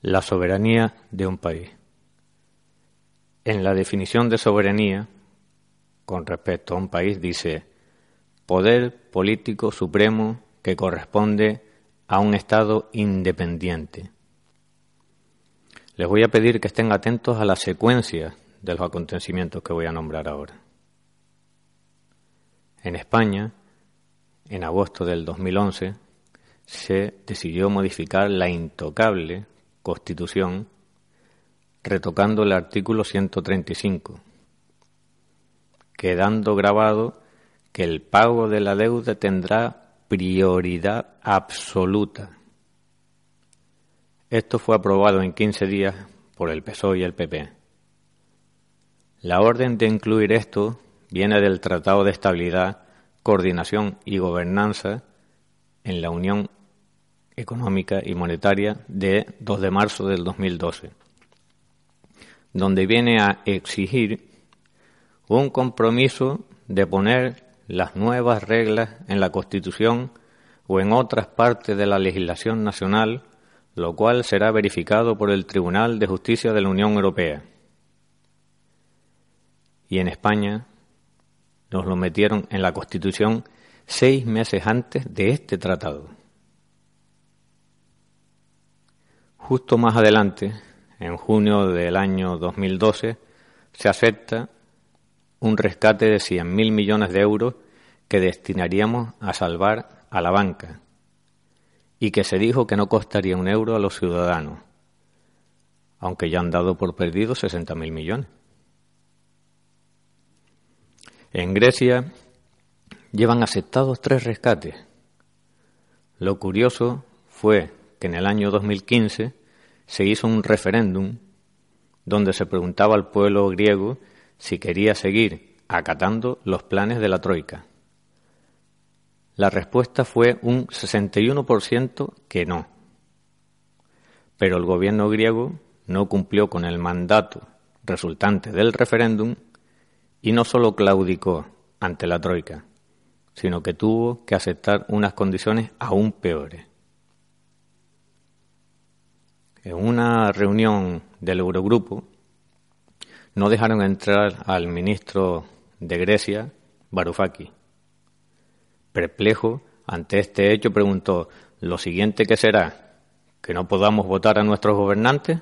La soberanía de un país. En la definición de soberanía, con respecto a un país, dice poder político supremo que corresponde a un Estado independiente. Les voy a pedir que estén atentos a la secuencia de los acontecimientos que voy a nombrar ahora. En España, en agosto del 2011, se decidió modificar la intocable Constitución, retocando el artículo 135, quedando grabado que el pago de la deuda tendrá prioridad absoluta. Esto fue aprobado en 15 días por el PSOE y el PP. La orden de incluir esto viene del Tratado de Estabilidad, Coordinación y Gobernanza en la Unión Económica y Monetaria de 2 de marzo del 2012, donde viene a exigir un compromiso de poner las nuevas reglas en la Constitución o en otras partes de la legislación nacional, lo cual será verificado por el Tribunal de Justicia de la Unión Europea. Y en España nos lo metieron en la Constitución seis meses antes de este tratado. Justo más adelante, en junio del año 2012, se acepta un rescate de 100.000 millones de euros que destinaríamos a salvar a la banca y que se dijo que no costaría un euro a los ciudadanos, aunque ya han dado por perdido 60.000 millones. En Grecia llevan aceptados tres rescates. Lo curioso fue que en el año 2015 se hizo un referéndum donde se preguntaba al pueblo griego si quería seguir acatando los planes de la Troika. La respuesta fue un 61% que no. Pero el gobierno griego no cumplió con el mandato resultante del referéndum y no solo claudicó ante la Troika, sino que tuvo que aceptar unas condiciones aún peores en una reunión del Eurogrupo no dejaron entrar al ministro de Grecia, Varoufakis. Perplejo ante este hecho, preguntó, ¿lo siguiente que será? ¿Que no podamos votar a nuestros gobernantes?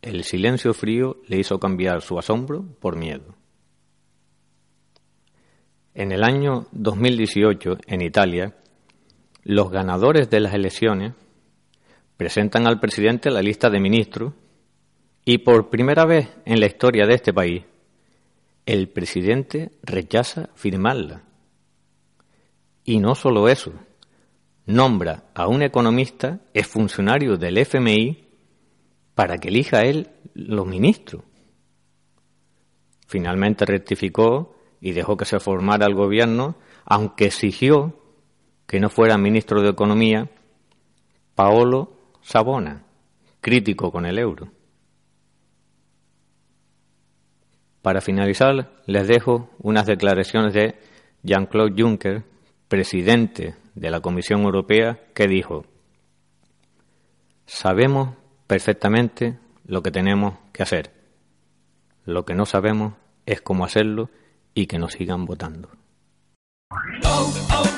El silencio frío le hizo cambiar su asombro por miedo. En el año 2018, en Italia, los ganadores de las elecciones presentan al presidente la lista de ministros y por primera vez en la historia de este país, el presidente rechaza firmarla. Y no solo eso, nombra a un economista, es funcionario del FMI, para que elija él los ministros. Finalmente rectificó y dejó que se formara el gobierno, aunque exigió que no fuera ministro de Economía Paolo Sabona, crítico con el euro. Para finalizar, les dejo unas declaraciones de Jean-Claude Juncker, presidente de la Comisión Europea, que dijo, sabemos perfectamente lo que tenemos que hacer. Lo que no sabemos es cómo hacerlo y que nos sigan votando. Oh, oh,